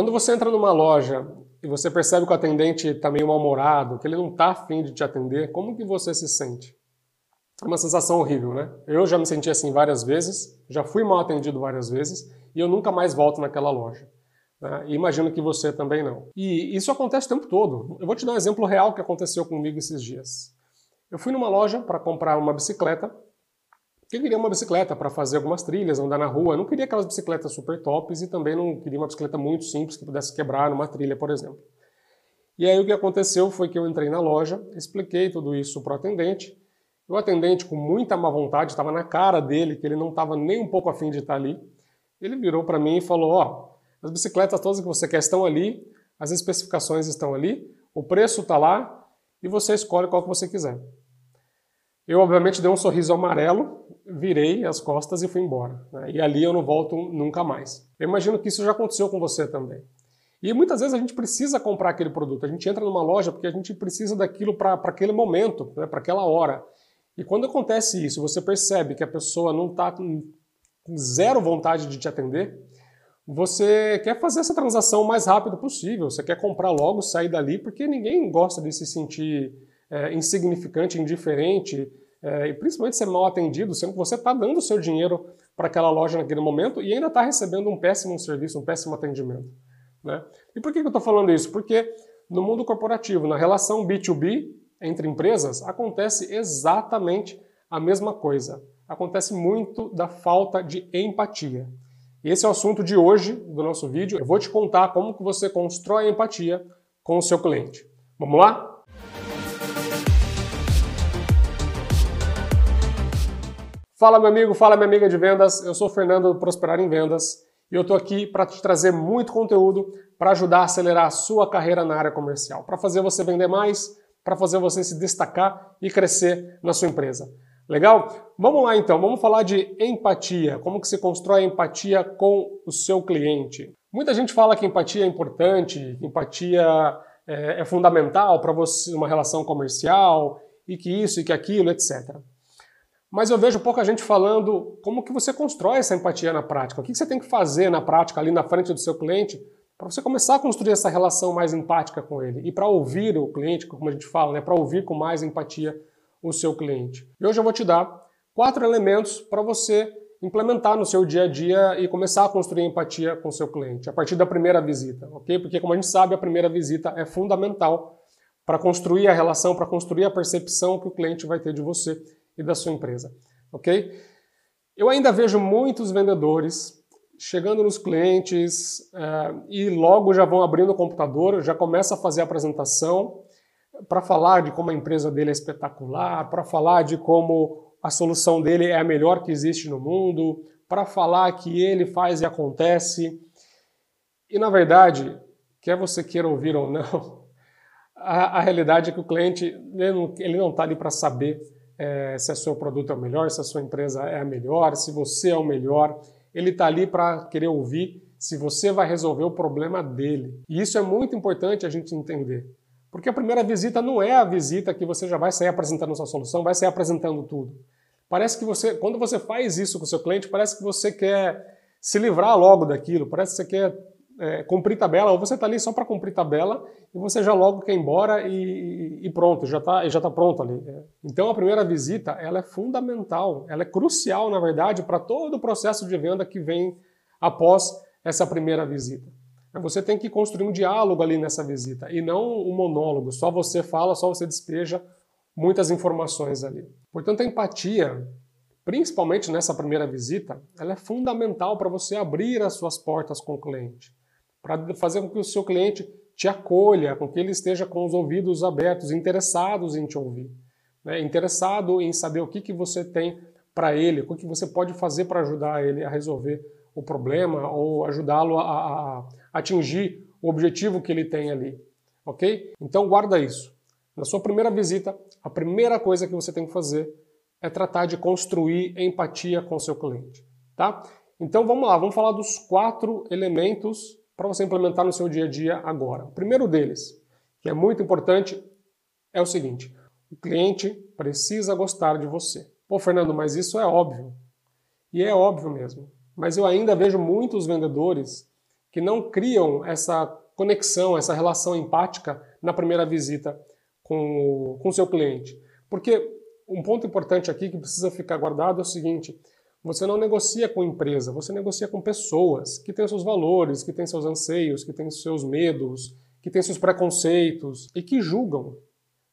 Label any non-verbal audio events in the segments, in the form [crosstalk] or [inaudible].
Quando você entra numa loja e você percebe que o atendente está meio mal-humorado, que ele não está afim de te atender, como que você se sente? É uma sensação horrível, né? Eu já me senti assim várias vezes, já fui mal atendido várias vezes e eu nunca mais volto naquela loja. Né? E imagino que você também não. E isso acontece o tempo todo. Eu vou te dar um exemplo real que aconteceu comigo esses dias. Eu fui numa loja para comprar uma bicicleta. Eu queria uma bicicleta para fazer algumas trilhas, andar na rua. Não queria aquelas bicicletas super tops e também não queria uma bicicleta muito simples que pudesse quebrar numa trilha, por exemplo. E aí o que aconteceu foi que eu entrei na loja, expliquei tudo isso para o atendente. O atendente, com muita má vontade, estava na cara dele que ele não estava nem um pouco afim de estar ali. Ele virou para mim e falou: Ó, as bicicletas todas que você quer estão ali, as especificações estão ali, o preço está lá e você escolhe qual que você quiser. Eu, obviamente, dei um sorriso amarelo, virei as costas e fui embora. Né? E ali eu não volto nunca mais. Eu imagino que isso já aconteceu com você também. E muitas vezes a gente precisa comprar aquele produto. A gente entra numa loja porque a gente precisa daquilo para aquele momento, né? para aquela hora. E quando acontece isso, você percebe que a pessoa não está com zero vontade de te atender, você quer fazer essa transação o mais rápido possível. Você quer comprar logo, sair dali, porque ninguém gosta de se sentir é, insignificante, indiferente, é, e principalmente ser mal atendido, sendo que você está dando o seu dinheiro para aquela loja naquele momento e ainda está recebendo um péssimo serviço, um péssimo atendimento. Né? E por que, que eu estou falando isso? Porque no mundo corporativo, na relação B2B entre empresas, acontece exatamente a mesma coisa. Acontece muito da falta de empatia. E esse é o assunto de hoje do nosso vídeo. Eu vou te contar como que você constrói empatia com o seu cliente. Vamos lá? Fala meu amigo, fala minha amiga de vendas. Eu sou o Fernando do Prosperar em Vendas e eu estou aqui para te trazer muito conteúdo para ajudar a acelerar a sua carreira na área comercial, para fazer você vender mais, para fazer você se destacar e crescer na sua empresa. Legal? Vamos lá então, vamos falar de empatia, como que se constrói empatia com o seu cliente. Muita gente fala que empatia é importante, que empatia é, é fundamental para você uma relação comercial e que isso e que aquilo, etc. Mas eu vejo pouca gente falando como que você constrói essa empatia na prática. O que você tem que fazer na prática ali na frente do seu cliente para você começar a construir essa relação mais empática com ele e para ouvir o cliente, como a gente fala, né, para ouvir com mais empatia o seu cliente. E hoje eu vou te dar quatro elementos para você implementar no seu dia a dia e começar a construir empatia com o seu cliente a partir da primeira visita, ok? Porque como a gente sabe, a primeira visita é fundamental para construir a relação, para construir a percepção que o cliente vai ter de você e da sua empresa, ok? Eu ainda vejo muitos vendedores chegando nos clientes uh, e logo já vão abrindo o computador, já começa a fazer a apresentação para falar de como a empresa dele é espetacular, para falar de como a solução dele é a melhor que existe no mundo, para falar que ele faz e acontece. E na verdade, quer você queira ouvir ou não, [laughs] a, a realidade é que o cliente ele não está ali para saber é, se o seu produto é o melhor, se a sua empresa é a melhor, se você é o melhor. Ele está ali para querer ouvir se você vai resolver o problema dele. E isso é muito importante a gente entender. Porque a primeira visita não é a visita que você já vai sair apresentando sua solução, vai sair apresentando tudo. Parece que você, quando você faz isso com o seu cliente, parece que você quer se livrar logo daquilo, parece que você quer é, cumprir tabela, ou você está ali só para cumprir tabela e você já logo quer ir embora e, e pronto, já está já tá pronto ali. Então a primeira visita ela é fundamental, ela é crucial, na verdade, para todo o processo de venda que vem após essa primeira visita. Você tem que construir um diálogo ali nessa visita e não um monólogo, só você fala, só você despeja muitas informações ali. Portanto, a empatia, principalmente nessa primeira visita, ela é fundamental para você abrir as suas portas com o cliente para fazer com que o seu cliente te acolha, com que ele esteja com os ouvidos abertos, interessados em te ouvir, né? interessado em saber o que, que você tem para ele, o que você pode fazer para ajudar ele a resolver o problema ou ajudá-lo a, a, atingir o objetivo que ele tem ali, ok? Então guarda isso. Na sua primeira visita, a primeira coisa que você tem que fazer é tratar de construir empatia com o seu cliente, tá? Então vamos lá, vamos falar dos quatro elementos para você implementar no seu dia a dia agora. O primeiro deles, que é muito importante, é o seguinte: o cliente precisa gostar de você. Pô, Fernando, mas isso é óbvio. E é óbvio mesmo. Mas eu ainda vejo muitos vendedores que não criam essa conexão, essa relação empática na primeira visita com o seu cliente. Porque um ponto importante aqui que precisa ficar guardado é o seguinte: você não negocia com empresa, você negocia com pessoas que têm seus valores, que têm seus anseios, que têm seus medos, que têm seus preconceitos e que julgam.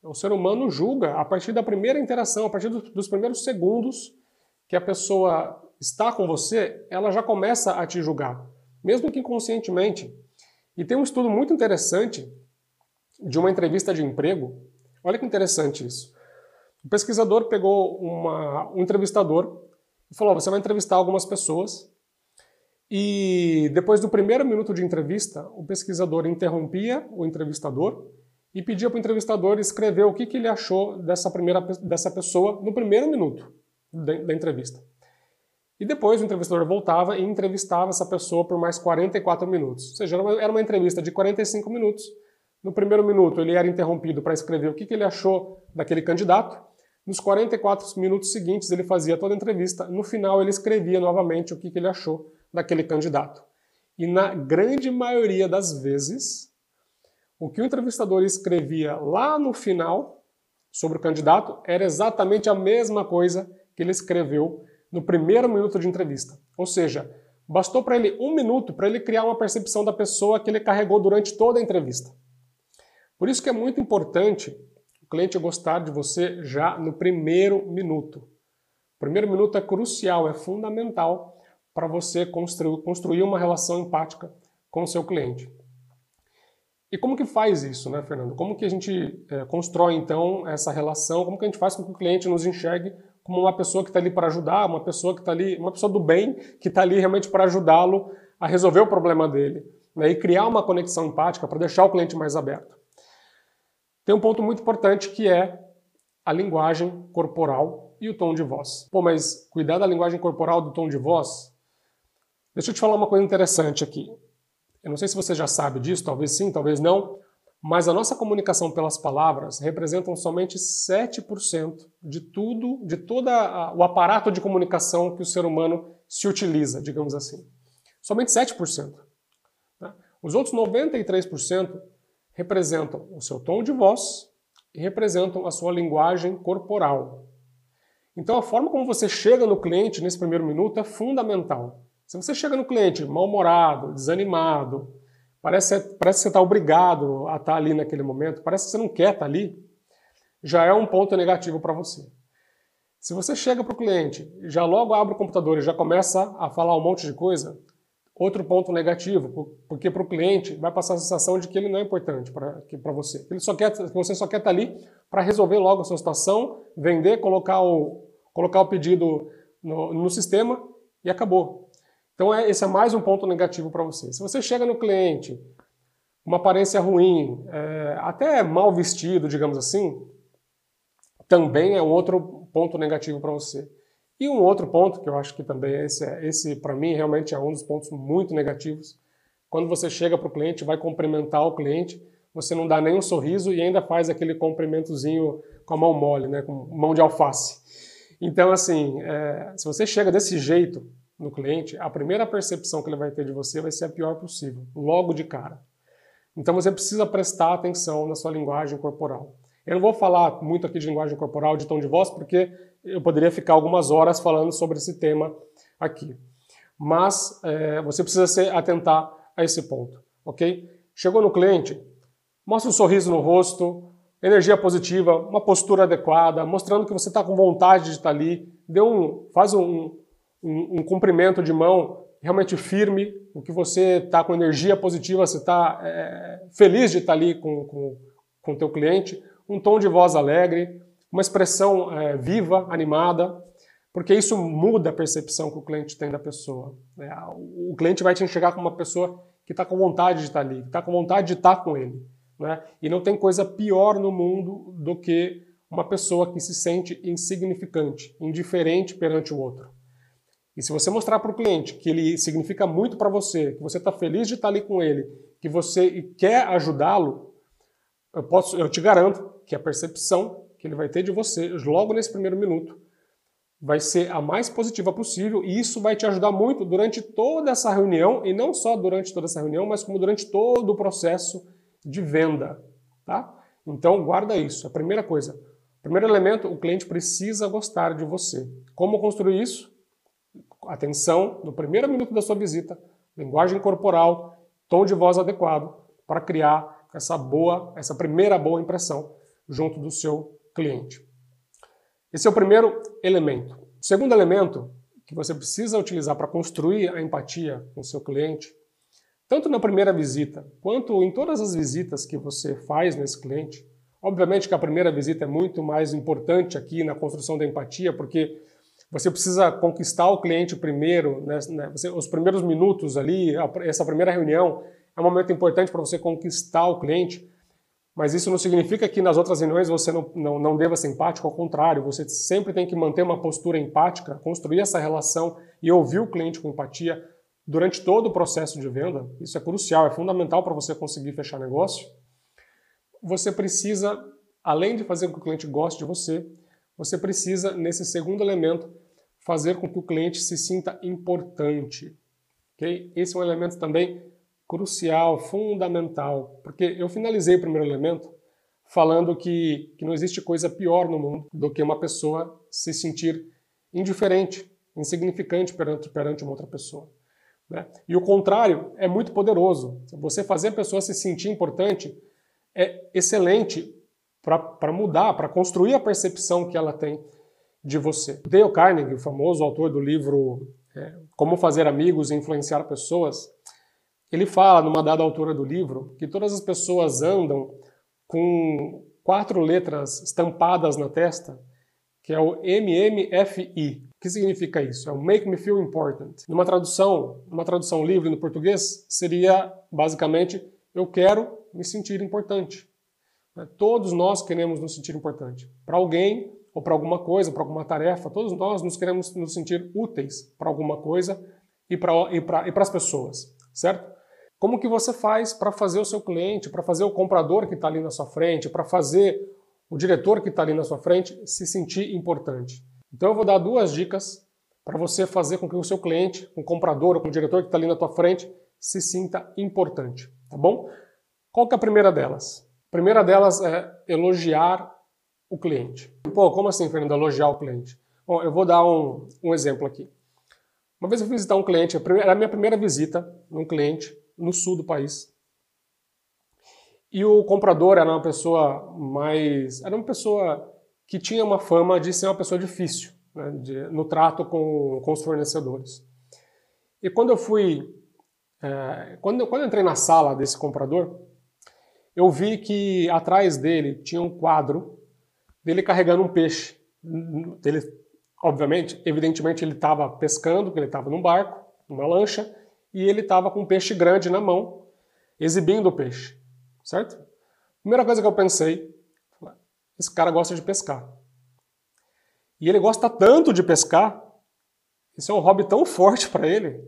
O ser humano julga a partir da primeira interação, a partir dos primeiros segundos que a pessoa está com você, ela já começa a te julgar, mesmo que inconscientemente. E tem um estudo muito interessante de uma entrevista de emprego. Olha que interessante isso. O pesquisador pegou uma, um entrevistador e falou: você vai entrevistar algumas pessoas. E depois do primeiro minuto de entrevista, o pesquisador interrompia o entrevistador e pedia para o entrevistador escrever o que, que ele achou dessa primeira dessa pessoa no primeiro minuto da, entrevista. E depois o entrevistador voltava e entrevistava essa pessoa por mais 44 minutos. Ou seja, era uma, era uma entrevista de 45 minutos. No primeiro minuto, ele era interrompido para escrever o que, que ele achou daquele candidato. Nos 44 minutos seguintes, ele fazia toda a entrevista. No final, ele escrevia novamente o que ele achou daquele candidato. E na grande maioria das vezes, o que o entrevistador escrevia lá no final sobre o candidato era exatamente a mesma coisa que ele escreveu no primeiro minuto de entrevista. Ou seja, bastou para ele um minuto para ele criar uma percepção da pessoa que ele carregou durante toda a entrevista. Por isso que é muito importante o cliente gostar de você já no primeiro minuto. O primeiro minuto é crucial, é fundamental para você construir, construir uma relação empática com o seu cliente. E como que faz isso, né, Fernando? Como que a gente é, constrói então essa relação? Como que a gente faz com que o cliente nos enxergue como uma pessoa que está ali para ajudar, uma pessoa que está ali, uma pessoa do bem que está ali realmente para ajudá-lo a resolver o problema dele, né, e criar uma conexão empática para deixar o cliente mais aberto. Tem um ponto muito importante que é a linguagem corporal e o tom de voz. Pô, mas cuidar da linguagem corporal do tom de voz? Deixa eu te falar uma coisa interessante aqui. Eu não sei se você já sabe disso, talvez sim, talvez não, mas a nossa comunicação pelas palavras representam somente 7% de tudo, de todo o aparato de comunicação que o ser humano se utiliza, digamos assim. Somente 7%. Né? Os outros 93% representam o seu tom de voz e representam a sua linguagem corporal. Então, a forma como você chega no cliente nesse primeiro minuto é fundamental. Se você chega no cliente mal-humorado, desanimado, parece, parece que você está obrigado a estar ali naquele momento, parece que você não quer estar ali, já é um ponto negativo para você. Se você chega para o cliente, já logo abre o computador e já começa a falar um monte de coisa, Outro ponto negativo, porque para o cliente vai passar a sensação de que ele não é importante para você. Ele só quer, que você só quer estar tá ali para resolver logo a sua situação, vender, colocar o, colocar o pedido no, no sistema e acabou. Então é, esse é mais um ponto negativo para você. Se você chega no cliente, uma aparência ruim, é, até mal vestido, digamos assim, também é outro ponto negativo para você. E um outro ponto que eu acho que também é esse, esse para mim realmente é um dos pontos muito negativos. Quando você chega para o cliente, vai cumprimentar o cliente, você não dá nenhum sorriso e ainda faz aquele cumprimentozinho com a mão mole, né, com mão de alface. Então, assim, é, se você chega desse jeito no cliente, a primeira percepção que ele vai ter de você vai ser a pior possível, logo de cara. Então você precisa prestar atenção na sua linguagem corporal. Eu não vou falar muito aqui de linguagem corporal, de tom de voz, porque eu poderia ficar algumas horas falando sobre esse tema aqui. Mas é, você precisa se atentar a esse ponto, ok? Chegou no cliente, mostra um sorriso no rosto, energia positiva, uma postura adequada, mostrando que você está com vontade de estar ali, dê um, faz um, um, um cumprimento de mão realmente firme, o que você está com energia positiva, você está é, feliz de estar ali com, com, com o teu cliente, um tom de voz alegre, uma expressão é, viva, animada, porque isso muda a percepção que o cliente tem da pessoa. Né? O cliente vai te enxergar como uma pessoa que está com vontade de estar ali, que está com vontade de estar com ele. Né? E não tem coisa pior no mundo do que uma pessoa que se sente insignificante, indiferente perante o outro. E se você mostrar para o cliente que ele significa muito para você, que você está feliz de estar ali com ele, que você quer ajudá-lo, eu, posso, eu te garanto que a percepção que ele vai ter de você logo nesse primeiro minuto vai ser a mais positiva possível e isso vai te ajudar muito durante toda essa reunião e não só durante toda essa reunião, mas como durante todo o processo de venda, tá? Então guarda isso. A primeira coisa, primeiro elemento, o cliente precisa gostar de você. Como construir isso? Atenção no primeiro minuto da sua visita, linguagem corporal, tom de voz adequado para criar essa boa, essa primeira boa impressão junto do seu cliente. Esse é o primeiro elemento. O segundo elemento que você precisa utilizar para construir a empatia com o seu cliente, tanto na primeira visita quanto em todas as visitas que você faz nesse cliente. Obviamente que a primeira visita é muito mais importante aqui na construção da empatia, porque você precisa conquistar o cliente primeiro, né, né você, os primeiros minutos ali, essa primeira reunião é um momento importante para você conquistar o cliente. Mas isso não significa que nas outras reuniões você não, não, não deva ser empático, ao contrário, você sempre tem que manter uma postura empática, construir essa relação e ouvir o cliente com empatia durante todo o processo de venda. Isso é crucial, é fundamental para você conseguir fechar negócio. Você precisa, além de fazer com que o cliente goste de você, você precisa, nesse segundo elemento, fazer com que o cliente se sinta importante. Okay? Esse é um elemento também crucial, fundamental, porque eu finalizei o primeiro elemento falando que, que não existe coisa pior no mundo do que uma pessoa se sentir indiferente, insignificante perante, perante uma outra pessoa. Né? E o contrário é muito poderoso. Você fazer a pessoa se sentir importante é excelente para mudar, para construir a percepção que ela tem de você. Dale Carnegie, o famoso autor do livro é, Como Fazer Amigos e Influenciar Pessoas, ele fala, numa dada altura do livro, que todas as pessoas andam com quatro letras estampadas na testa, que é o MMFI. O que significa isso? É o Make Me Feel Important. Numa tradução, numa tradução livre no português, seria basicamente eu quero me sentir importante. Né? Todos nós queremos nos sentir importante. Para alguém ou para alguma coisa, para alguma tarefa, todos nós nos queremos nos sentir úteis para alguma coisa e para e e as pessoas, certo? Como que você faz para fazer o seu cliente, para fazer o comprador que está ali na sua frente, para fazer o diretor que está ali na sua frente se sentir importante? Então eu vou dar duas dicas para você fazer com que o seu cliente, o comprador ou o diretor que está ali na tua frente se sinta importante, tá bom? Qual que é a primeira delas? A primeira delas é elogiar o cliente. Pô, como assim, Fernando, elogiar o cliente? Bom, eu vou dar um, um exemplo aqui. Uma vez eu fui visitar um cliente, era a minha primeira visita num cliente, no sul do país. E o comprador era uma pessoa mais. Era uma pessoa que tinha uma fama de ser uma pessoa difícil né, de, no trato com, com os fornecedores. E quando eu fui. É, quando, quando eu entrei na sala desse comprador, eu vi que atrás dele tinha um quadro dele carregando um peixe. Ele, obviamente, evidentemente, ele estava pescando, porque ele estava num barco, numa lancha, e ele estava com um peixe grande na mão, exibindo o peixe, certo? Primeira coisa que eu pensei, esse cara gosta de pescar. E ele gosta tanto de pescar, isso é um hobby tão [laughs] forte para ele,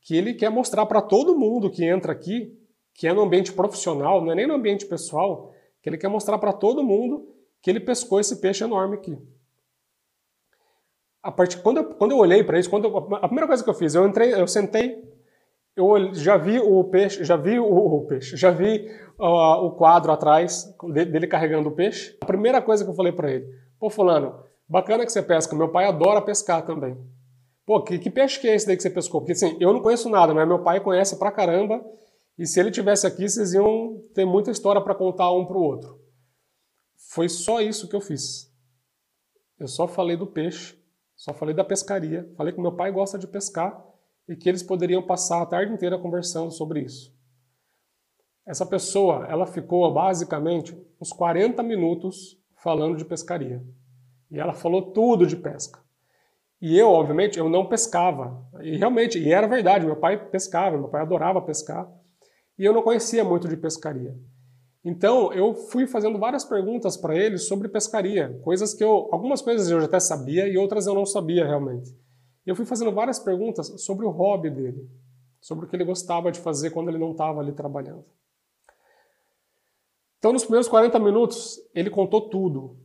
que ele quer mostrar para todo mundo que entra aqui, que é no ambiente profissional, não é nem no ambiente pessoal, que ele quer mostrar para todo mundo que ele pescou esse peixe enorme aqui. A parte, quando, eu, quando eu olhei para isso, quando eu, a primeira coisa que eu fiz, eu entrei, eu sentei eu já vi o peixe, já vi o, o peixe, já vi uh, o quadro atrás dele carregando o peixe. A primeira coisa que eu falei para ele, pô fulano, bacana que você pesca, meu pai adora pescar também. Pô, que, que, peixe que é esse daí que você pescou? Porque assim, eu não conheço nada, mas meu pai conhece pra caramba, e se ele tivesse aqui, vocês iam ter muita história para contar um pro outro. Foi só isso que eu fiz. Eu só falei do peixe, só falei da pescaria, falei que meu pai gosta de pescar, e que eles poderiam passar a tarde inteira conversando sobre isso. Essa pessoa, ela ficou basicamente uns 40 minutos falando de pescaria. E ela falou tudo de pesca. E eu, obviamente, eu não pescava. E realmente, e era verdade, meu pai pescava, meu pai adorava pescar. E eu não conhecia muito de pescaria. Então, eu fui fazendo várias perguntas para ele sobre pescaria, coisas que eu, algumas coisas eu já até sabia e outras eu não sabia realmente. E eu fui fazendo várias perguntas sobre o hobby dele, sobre o que ele gostava de fazer quando ele não estava ali trabalhando. Então, nos primeiros 40 minutos, ele contou tudo.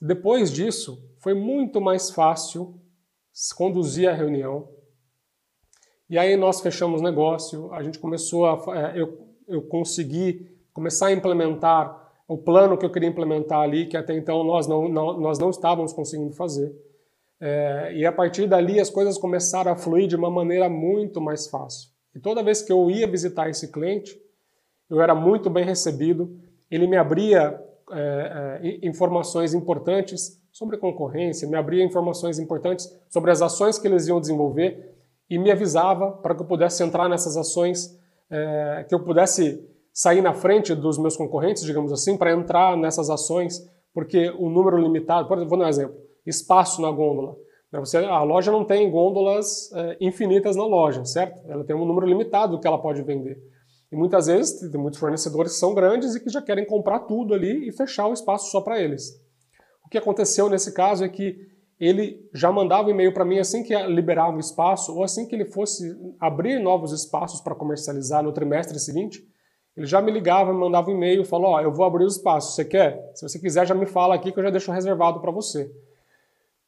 Depois disso, foi muito mais fácil conduzir a reunião. E aí nós fechamos negócio, a gente começou a. É, eu, eu consegui começar a implementar o plano que eu queria implementar ali, que até então nós não, não nós não estávamos conseguindo fazer. É, e a partir dali as coisas começaram a fluir de uma maneira muito mais fácil. E toda vez que eu ia visitar esse cliente, eu era muito bem recebido, ele me abria é, é, informações importantes sobre concorrência, me abria informações importantes sobre as ações que eles iam desenvolver e me avisava para que eu pudesse entrar nessas ações, é, que eu pudesse sair na frente dos meus concorrentes, digamos assim, para entrar nessas ações, porque o número limitado, por exemplo, vou dar um exemplo, espaço na gôndola. Né, você, a loja não tem gôndolas é, infinitas na loja, certo? Ela tem um número limitado do que ela pode vender. E muitas vezes tem muitos fornecedores que são grandes e que já querem comprar tudo ali e fechar o espaço só para eles. O que aconteceu nesse caso é que ele já mandava um e-mail para mim assim que liberava o espaço ou assim que ele fosse abrir novos espaços para comercializar no trimestre seguinte, ele já me ligava, me mandava um e-mail, falou: "Ó, oh, eu vou abrir o espaço, você quer? Se você quiser já me fala aqui que eu já deixo reservado para você".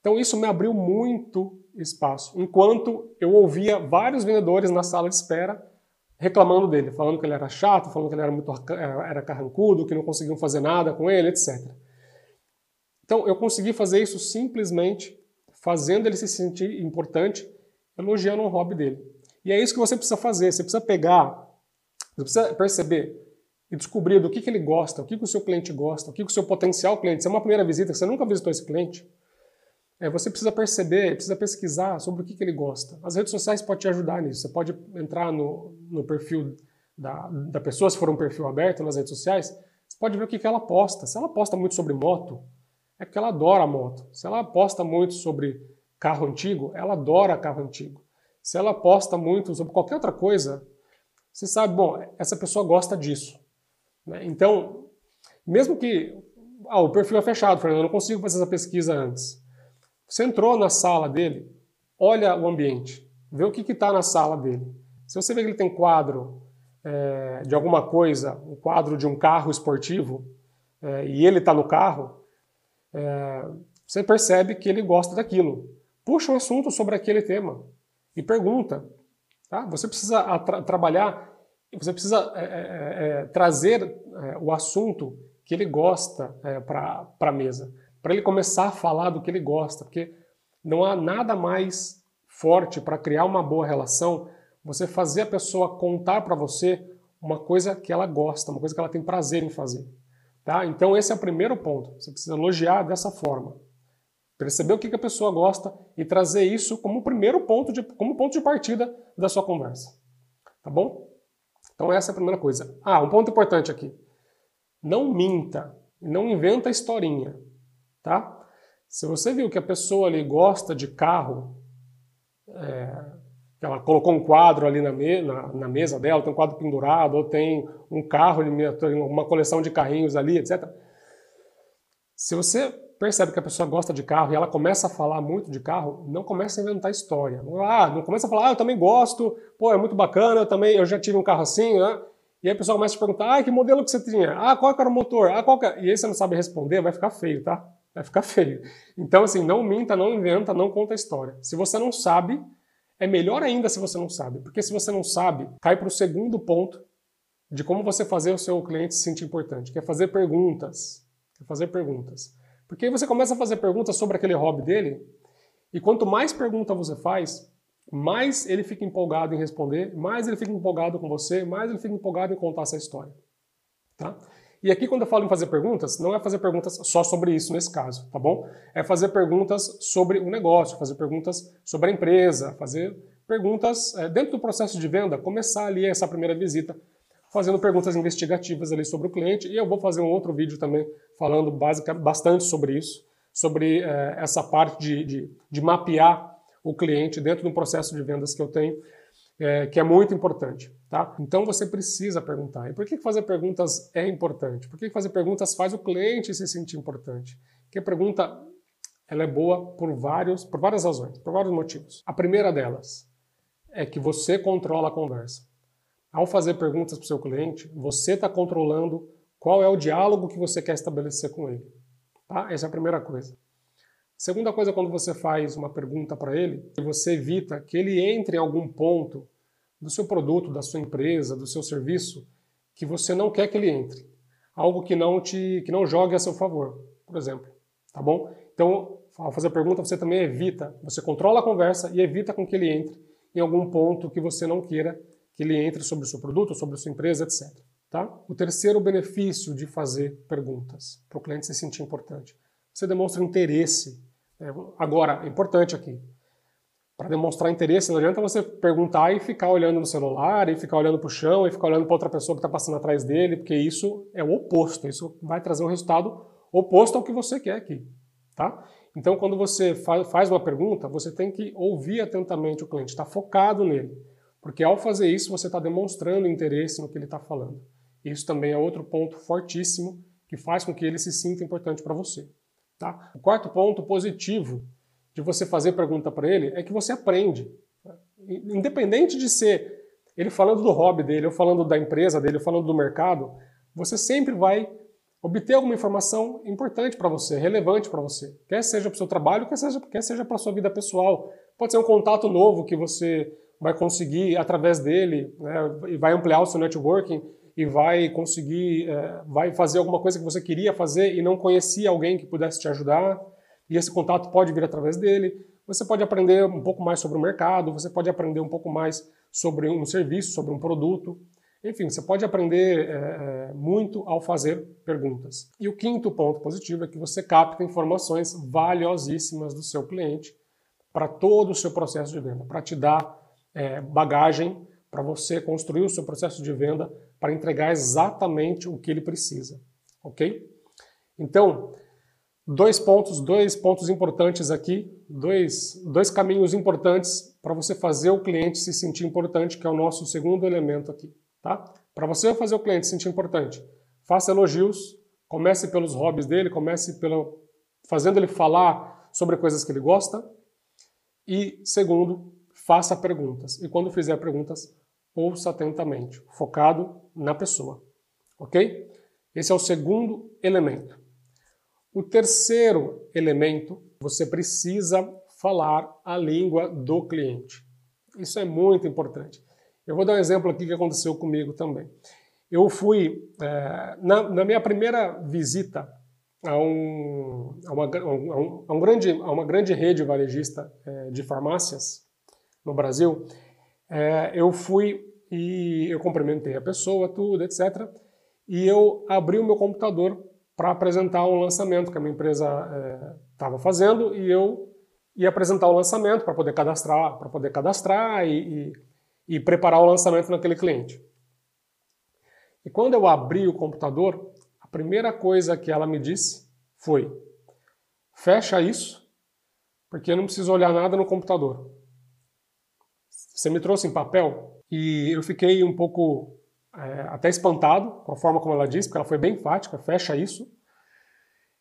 Então isso me abriu muito espaço, enquanto eu ouvia vários vendedores na sala de espera reclamando dele, falando que ele era chato, falando que ele era muito era carrancudo, que não conseguiam fazer nada com ele, etc. Então eu consegui fazer isso simplesmente fazendo ele se sentir importante, elogiando o hobby dele. E é isso que você precisa fazer. Você precisa pegar, você precisa perceber e descobrir do que, que ele gosta, o que, que o seu cliente gosta, o que, que o seu potencial cliente. Se é uma primeira visita, você nunca visitou esse cliente, é, você precisa perceber, precisa pesquisar sobre o que, que, ele gosta. As redes sociais podem te ajudar nisso. Você pode entrar no, no perfil da, da, pessoa, se for um perfil aberto nas redes sociais, você pode ver o que, que ela posta. Se ela posta muito sobre moto, é porque ela adora moto. Se ela posta muito sobre carro antigo, ela adora carro antigo. Se ela posta muito sobre qualquer outra coisa, você sabe, bom, essa pessoa gosta disso. Né? Então, mesmo que ah, o perfil é fechado, Fernando, eu não consigo fazer essa pesquisa antes. Você entrou na sala dele, olha o ambiente, vê o que está na sala dele. Se você vê que ele tem quadro é, de alguma coisa, um quadro de um carro esportivo, é, e ele está no carro, é, você percebe que ele gosta daquilo. Puxa um assunto sobre aquele tema e pergunta. Tá? Você precisa tra trabalhar, você precisa é, é, é, trazer o assunto que ele gosta para a mesa para ele começar a falar do que ele gosta, porque não há nada mais forte para criar uma boa relação você fazer a pessoa contar para você uma coisa que ela gosta, uma coisa que ela tem prazer em fazer. Tá? Então esse é o primeiro ponto. Você precisa elogiar dessa forma. Perceber o que a pessoa gosta e trazer isso como primeiro ponto de, como ponto de partida da sua conversa. Tá bom? Então essa é a primeira coisa. Ah, um ponto importante aqui. Não minta, não inventa historinha tá? Se você viu que a pessoa ali gosta de carro, é, ela colocou um quadro ali na, me, na, na, mesa dela, tem um quadro pendurado, ou tem um carro, uma coleção de carrinhos ali, etc. Se você percebe que a pessoa gosta de carro e ela começa a falar muito de carro, não começa a inventar história. Ah, não começa a falar, ah, eu também gosto, pô, é muito bacana, eu também, eu já tive um carro assim, né? E aí a pessoa começa a te perguntar, ah, que modelo que você tinha? Ah, qual era o motor? Ah, qual que... É? E aí você não sabe responder, vai ficar feio, tá? Vai ficar [laughs] feio. Então, assim, não minta, não inventa, não conta história. Se você não sabe, é melhor ainda se você não sabe. Porque se você não sabe, cai para o segundo ponto de como você fazer o seu cliente se sentir importante, que é fazer perguntas. É fazer perguntas. Porque aí você começa a fazer perguntas sobre aquele hobby dele, e quanto mais pergunta você faz, mais ele fica empolgado em responder, mais ele fica empolgado com você, mais ele fica empolgado em contar essa história. Tá? E aqui, quando eu falo em fazer perguntas, não é fazer perguntas só sobre isso nesse caso, tá bom? É fazer perguntas sobre o negócio, fazer perguntas sobre a empresa, fazer perguntas é, dentro do processo de venda, começar ali essa primeira visita fazendo perguntas investigativas ali sobre o cliente. E eu vou fazer um outro vídeo também falando basic, bastante sobre isso, sobre é, essa parte de, de, de mapear o cliente dentro do processo de vendas que eu tenho é, que é muito importante. Tá? Então você precisa perguntar. E por que fazer perguntas é importante? Por que fazer perguntas faz o cliente se sentir importante? Porque a pergunta ela é boa por, vários, por várias razões, por vários motivos. A primeira delas é que você controla a conversa. Ao fazer perguntas para o seu cliente, você está controlando qual é o diálogo que você quer estabelecer com ele. Tá? Essa é a primeira coisa. Segunda coisa, quando você faz uma pergunta para ele, você evita que ele entre em algum ponto do seu produto, da sua empresa, do seu serviço, que você não quer que ele entre. Algo que não te que não jogue a seu favor, por exemplo. Tá bom? Então, ao fazer a pergunta, você também evita, você controla a conversa e evita com que ele entre em algum ponto que você não queira que ele entre sobre o seu produto, sobre a sua empresa, etc. Tá? O terceiro benefício de fazer perguntas, para o cliente se sentir importante. Você demonstra interesse. É, agora, importante aqui, para demonstrar interesse, não adianta você perguntar e ficar olhando no celular, e ficar olhando para o chão, e ficar olhando para outra pessoa que está passando atrás dele, porque isso é o oposto, isso vai trazer um resultado oposto ao que você quer aqui. Tá? Então, quando você faz uma pergunta, você tem que ouvir atentamente o cliente, estar tá focado nele. Porque ao fazer isso, você está demonstrando interesse no que ele está falando. Isso também é outro ponto fortíssimo que faz com que ele se sinta importante para você. Tá? O quarto ponto positivo de você fazer pergunta para ele é que você aprende. Independente de ser ele falando do hobby dele, ou falando da empresa dele, ou falando do mercado, você sempre vai obter alguma informação importante para você, relevante para você. Quer seja para o seu trabalho, quer seja, quer seja para a sua vida pessoal. Pode ser um contato novo que você vai conseguir através dele, né, e vai ampliar o seu networking e vai conseguir, é, vai fazer alguma coisa que você queria fazer e não conhecia alguém que pudesse te ajudar, e esse contato pode vir através dele. Você pode aprender um pouco mais sobre o mercado, você pode aprender um pouco mais sobre um serviço, sobre um produto. Enfim, você pode aprender é, é, muito ao fazer perguntas. E o quinto ponto positivo é que você capta informações valiosíssimas do seu cliente para todo o seu processo de venda, para te dar é, bagagem para você construir o seu processo de venda para entregar exatamente o que ele precisa, ok? Então, dois pontos, dois pontos importantes aqui, dois, dois caminhos importantes para você fazer o cliente se sentir importante, que é o nosso segundo elemento aqui. Tá? Para você fazer o cliente se sentir importante, faça elogios, comece pelos hobbies dele, comece pelo, fazendo ele falar sobre coisas que ele gosta. E segundo, faça perguntas. E quando fizer perguntas, ouça atentamente, focado na pessoa. Ok? Esse é o segundo elemento. O terceiro elemento, você precisa falar a língua do cliente. Isso é muito importante. Eu vou dar um exemplo aqui que aconteceu comigo também. Eu fui, é, na, na, minha primeira visita a, um, a, uma, a, um, a, um grande, uma grande rede varejista é, de farmácias no Brasil, é, eu fui e eu cumprimentei a pessoa, tudo, etc. E eu abri o meu computador para apresentar um lançamento que a minha empresa estava é, fazendo e eu ia apresentar o lançamento para poder cadastrar, para poder cadastrar e, e e preparar o lançamento naquele cliente. E quando eu abri o computador, a primeira coisa que ela me disse foi: fecha isso, porque eu não preciso olhar nada no computador. Você me trouxe em papel e eu fiquei um pouco é, até espantado com a forma como ela disse, porque ela foi bem enfática: fecha isso.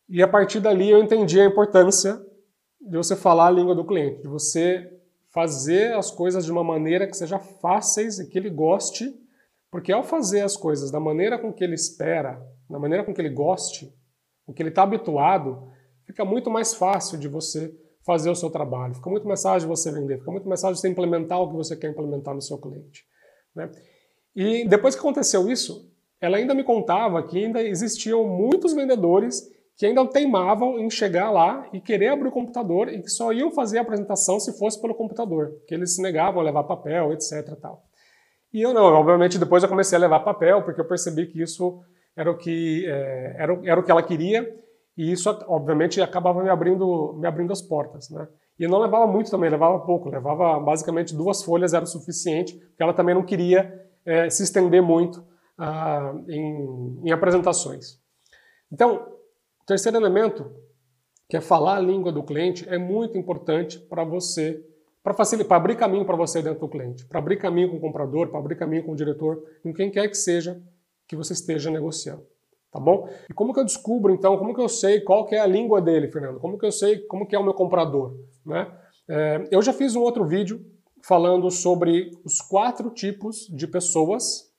E a partir dali eu entendi a importância de você falar a língua do cliente, de você fazer as coisas de uma maneira que seja fáceis e que ele goste, porque ao fazer as coisas da maneira com que ele espera, da maneira com que ele goste, o que ele está habituado, fica muito mais fácil de você fazer o seu trabalho, fica muito mais fácil de você vender, fica muito mais fácil de você implementar o que você quer implementar no seu cliente. Né? E depois que aconteceu isso, ela ainda me contava que ainda existiam muitos vendedores que ainda teimavam em chegar lá e querer abrir o computador e que só iam fazer a apresentação se fosse pelo computador, que eles se negavam a levar papel, etc. Tal. E eu não, obviamente depois eu comecei a levar papel, porque eu percebi que isso era o que, é, era, era o que ela queria, e isso obviamente acabava me abrindo, me abrindo as portas. Né? E não levava muito também, levava pouco, levava basicamente duas folhas, era o suficiente, porque ela também não queria é, se estender muito ah, em, em apresentações. Então, terceiro elemento, que é falar a língua do cliente, é muito importante para você, para facilitar, para abrir caminho para você dentro do cliente, para abrir caminho com o comprador, para abrir caminho com o diretor, com quem quer que seja que você esteja negociando. Tá bom? E como que eu descubro, então, como que eu sei qual que é a língua dele, Fernando? Como que eu sei como que é o meu comprador? Né? É, eu já fiz um outro vídeo falando sobre os quatro tipos de pessoas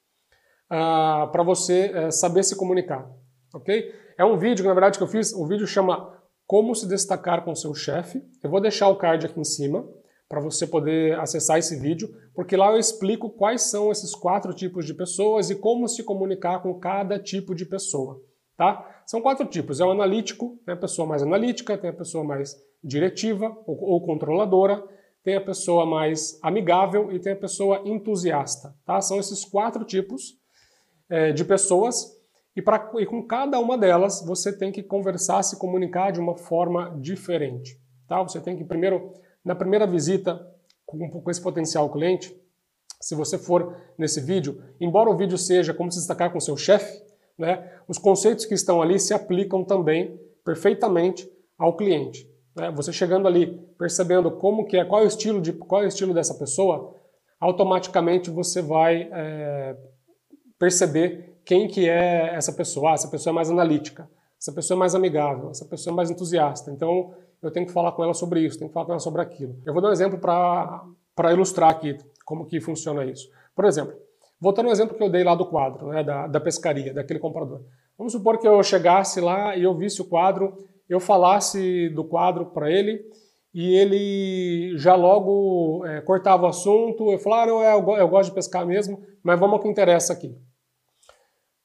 ah, para você é, saber se comunicar. ok? É um vídeo, na verdade, que eu fiz, o vídeo chama Como se destacar com seu chefe. Eu vou deixar o card aqui em cima para você poder acessar esse vídeo, porque lá eu explico quais são esses quatro tipos de pessoas e como se comunicar com cada tipo de pessoa, tá? São quatro tipos, é o analítico, tem a pessoa mais analítica, tem a pessoa mais diretiva ou, ou controladora, tem a pessoa mais amigável e tem a pessoa entusiasta, tá? São esses quatro tipos é, de pessoas e, pra, e com cada uma delas você tem que conversar, se comunicar de uma forma diferente, tá? Você tem que primeiro na primeira visita com, com esse potencial cliente, se você for nesse vídeo, embora o vídeo seja como se destacar com seu chefe, né, os conceitos que estão ali se aplicam também perfeitamente ao cliente. Né? Você chegando ali, percebendo como que é, qual é o estilo de, qual é o estilo dessa pessoa, automaticamente você vai é, perceber quem que é essa pessoa. Ah, essa pessoa é mais analítica, essa pessoa é mais amigável, essa pessoa é mais entusiasta. Então eu tenho que falar com ela sobre isso, tenho que falar com ela sobre aquilo. Eu vou dar um exemplo para ilustrar aqui como que funciona isso. Por exemplo, voltando ao exemplo que eu dei lá do quadro, né, da, da pescaria, daquele comprador. Vamos supor que eu chegasse lá e eu visse o quadro, eu falasse do quadro para ele e ele já logo é, cortava o assunto, eu falava, ah, é, eu, eu gosto de pescar mesmo, mas vamos ao que interessa aqui.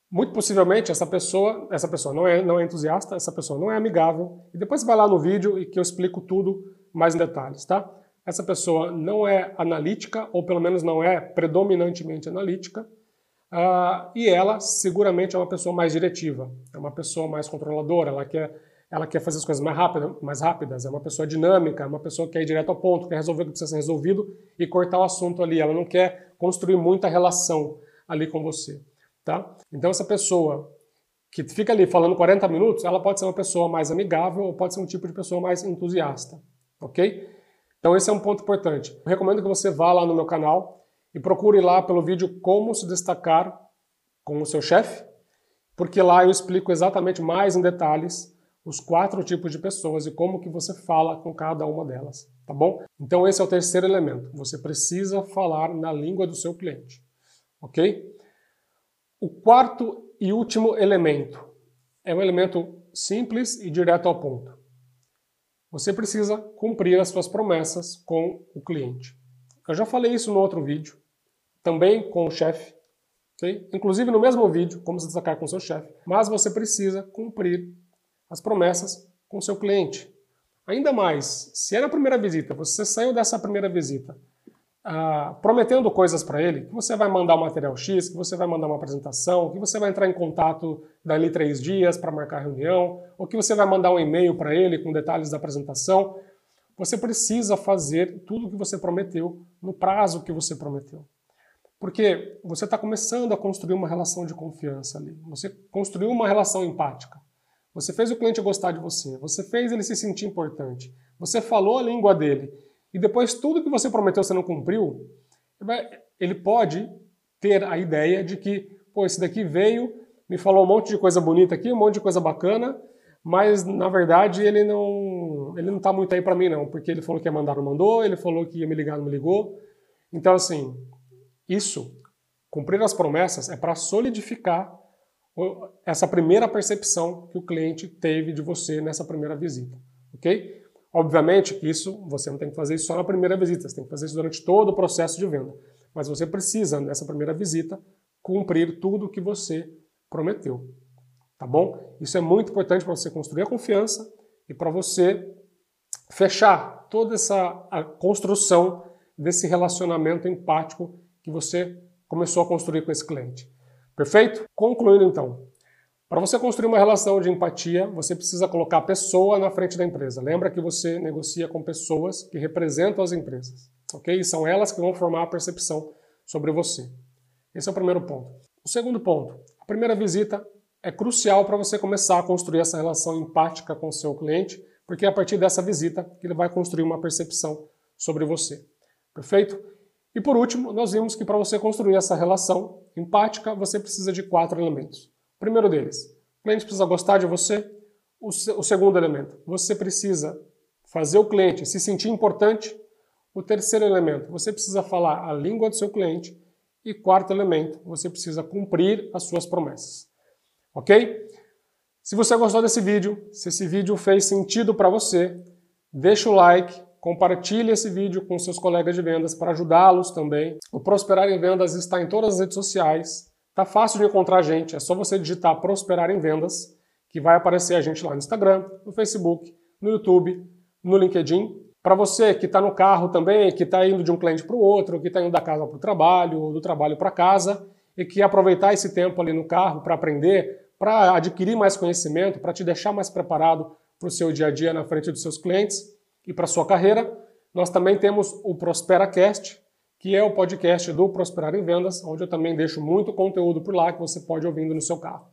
Muito possivelmente essa pessoa, essa pessoa não é, não é entusiasta, essa pessoa não é amigável. E depois vai lá no vídeo e que eu explico tudo mais em detalhes, tá? Essa pessoa não é analítica, ou pelo menos não é predominantemente analítica, uh, e ela seguramente é uma pessoa mais diretiva, é uma pessoa mais controladora, ela quer, ela quer fazer as coisas mais, rápido, mais rápidas, é uma pessoa dinâmica, é uma pessoa que quer ir direto ao ponto, quer resolver o que precisa ser resolvido e cortar o assunto ali, ela não quer construir muita relação ali com você. Tá? Então essa pessoa que fica ali falando 40 minutos, ela pode ser uma pessoa mais amigável ou pode ser um tipo de pessoa mais entusiasta, ok? Então esse é um ponto importante. Eu recomendo que você vá lá no meu canal e procure lá pelo vídeo como se destacar com o seu chefe, porque lá eu explico exatamente mais em detalhes os quatro tipos de pessoas e como que você fala com cada uma delas, tá bom? Então esse é o terceiro elemento. Você precisa falar na língua do seu cliente, ok? O quarto e último elemento é um elemento simples e direto ao ponto. Você precisa cumprir as suas promessas com o cliente. Eu já falei isso no outro vídeo, também com o chefe, okay? inclusive no mesmo vídeo, como se destacar com o seu chefe, mas você precisa cumprir as promessas com o seu cliente. Ainda mais, se é na primeira visita, você saiu dessa primeira visita ah, prometendo coisas para ele, que você vai mandar um material X, que você vai mandar uma apresentação, que você vai entrar em contato dali três dias para marcar reunião, ou que você vai mandar um e-mail para ele com detalhes da apresentação. Você precisa fazer tudo o que você prometeu no prazo que você prometeu. Porque você está começando a construir uma relação de confiança ali. Você construiu uma relação empática. Você fez o cliente gostar de você. Você fez ele se sentir importante. Você falou a língua dele e depois tudo que você prometeu você não cumpriu, ele pode ter a ideia de que, pô, esse daqui veio, me falou um monte de coisa bonita aqui, um monte de coisa bacana, mas na verdade ele não ele não tá muito aí para mim não, porque ele falou que ia mandar, não mandou, ele falou que ia me ligar, não me ligou. Então assim, isso, cumprir as promessas é para solidificar essa primeira percepção que o cliente teve de você nessa primeira visita, ok? Obviamente isso você não tem que fazer isso só na primeira visita, você tem que fazer isso durante todo o processo de venda. Mas você precisa, nessa primeira visita, cumprir tudo o que você prometeu. Tá bom? Isso é muito importante para você construir a confiança e para você fechar toda essa construção desse relacionamento empático que você começou a construir com esse cliente. Perfeito? Concluindo então, para você construir uma relação de empatia, você precisa colocar a pessoa na frente da empresa. Lembra que você negocia com pessoas que representam as empresas, ok? E são elas que vão formar a percepção sobre você. Esse é o primeiro ponto. O segundo ponto, a primeira visita é crucial para você começar a construir essa relação empática com o seu cliente, porque é a partir dessa visita que ele vai construir uma percepção sobre você. Perfeito? E por último, nós vimos que para você construir essa relação empática, você precisa de quatro elementos. Primeiro deles, o cliente precisa gostar de você. O, o segundo elemento, você precisa fazer o cliente se sentir importante. O terceiro elemento, você precisa falar a língua do seu cliente. E quarto elemento, você precisa cumprir as suas promessas. Ok? Se você gostou desse vídeo, se esse vídeo fez sentido para você, deixa o like, compartilhe esse vídeo com seus colegas de vendas para ajudá-los também. O Prosperar em Vendas está em todas as redes sociais. Tá fácil de encontrar a gente, é só você digitar Prosperar em Vendas, que vai aparecer a gente lá no Instagram, no Facebook, no YouTube, no LinkedIn. Para você que está no carro também, que está indo de um cliente para o outro, que está indo da casa para o trabalho, ou do trabalho para casa, e que aproveitar esse tempo ali no carro para aprender, para adquirir mais conhecimento, para te deixar mais preparado para o seu dia a dia na frente dos seus clientes e para sua carreira, nós também temos o ProsperaCast, que é o podcast do Prosperar em Vendas, onde eu também deixo muito conteúdo por lá que você pode ouvindo no seu carro.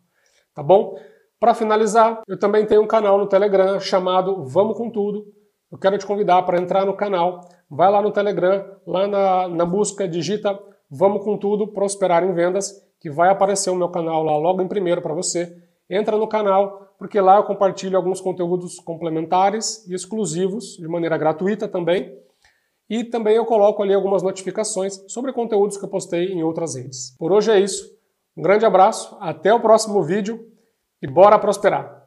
Tá bom? Para finalizar, eu também tenho um canal no Telegram chamado Vamos com Tudo, eu quero te convidar para entrar no canal. Vai lá no Telegram, lá na, na busca, digita Vamos com tudo, prosperar em vendas, que vai aparecer o meu canal lá logo em primeiro para você. Entra no canal, porque lá eu compartilho alguns conteúdos complementares e exclusivos, de maneira gratuita também. E também eu coloco ali algumas notificações sobre conteúdos que eu postei em outras redes. Por hoje é isso. Um grande abraço, até o próximo vídeo e bora prosperar!